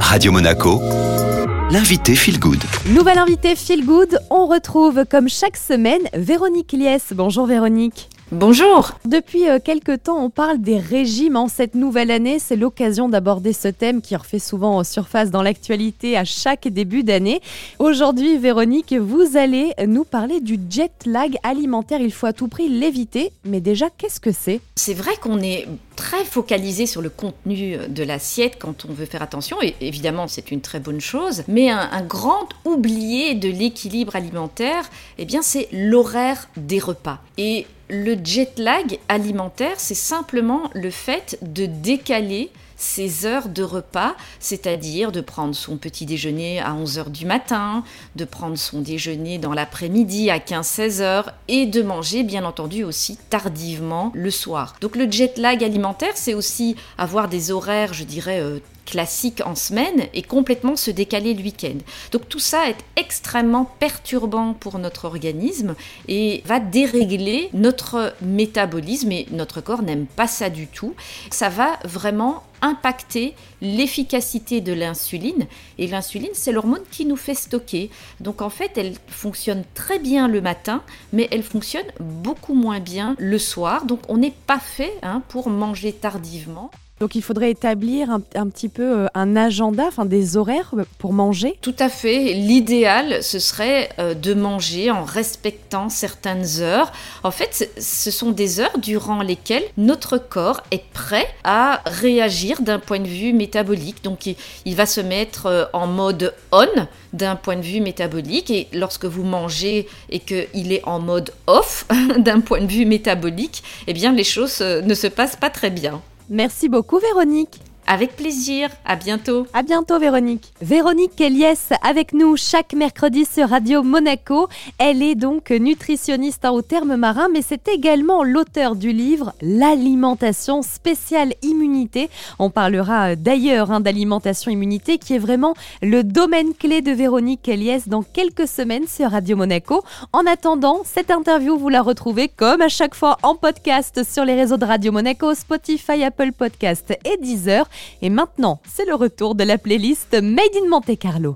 Radio Monaco, l'invité Feel Good. Nouvelle invité Feel Good, on retrouve comme chaque semaine Véronique Liès. Bonjour Véronique. Bonjour Depuis euh, quelques temps, on parle des régimes en cette nouvelle année. C'est l'occasion d'aborder ce thème qui refait souvent surface dans l'actualité à chaque début d'année. Aujourd'hui, Véronique, vous allez nous parler du jet lag alimentaire. Il faut à tout prix l'éviter. Mais déjà, qu'est-ce que c'est? C'est vrai qu'on est très focalisé sur le contenu de l'assiette quand on veut faire attention, et évidemment c'est une très bonne chose, mais un, grand oublié de l'équilibre alimentaire, eh c'est l'horaire des repas. Et le jet lag alimentaire, c'est simplement le fait de décaler ses heures de repas, c'est-à-dire de prendre son petit déjeuner à 11h du matin, de prendre son déjeuner dans l'après-midi à 15-16 heures et de manger bien entendu aussi tardivement le soir. Donc le jet lag alimentaire, c'est aussi avoir des horaires, je dirais, euh, classique en semaine et complètement se décaler le week-end. Donc tout ça est extrêmement perturbant pour notre organisme et va dérégler notre métabolisme et notre corps n'aime pas ça du tout. Ça va vraiment impacter l'efficacité de l'insuline. Et l'insuline, c'est l'hormone qui nous fait stocker. Donc en fait, elle fonctionne très bien le matin, mais elle fonctionne beaucoup moins bien le soir. Donc on n'est pas fait hein, pour manger tardivement. Donc il faudrait établir un, petit peu euh, un agenda, enfin des horaires pour manger. Tout à fait. L'idéal, ce serait euh, de manger en respectant certaines heures. En fait, ce sont des heures durant lesquelles notre corps est prêt à réagir d'un point de vue métabolique. Donc il, il va se mettre euh, en mode on d'un point de vue métabolique et lorsque vous mangez et qu'il est en mode off d'un point de vue métabolique, eh bien les choses ne se passent pas très bien. Merci beaucoup Véronique. Avec plaisir, à bientôt. À bientôt Véronique. Véronique Eliès avec nous chaque mercredi sur Radio Monaco. Elle est donc nutritionniste au terme marin, mais c'est également l'auteur du livre L'alimentation spéciale immunité. On parlera d'ailleurs hein, d'alimentation immunité qui est vraiment le domaine clé de Véronique Eliès dans quelques semaines sur Radio Monaco. En attendant, cette interview, vous la retrouvez comme à chaque fois en podcast sur les réseaux de Radio Monaco, Spotify, Apple Podcast et Deezer. Et maintenant, c'est le retour de la playlist Made in Monte Carlo.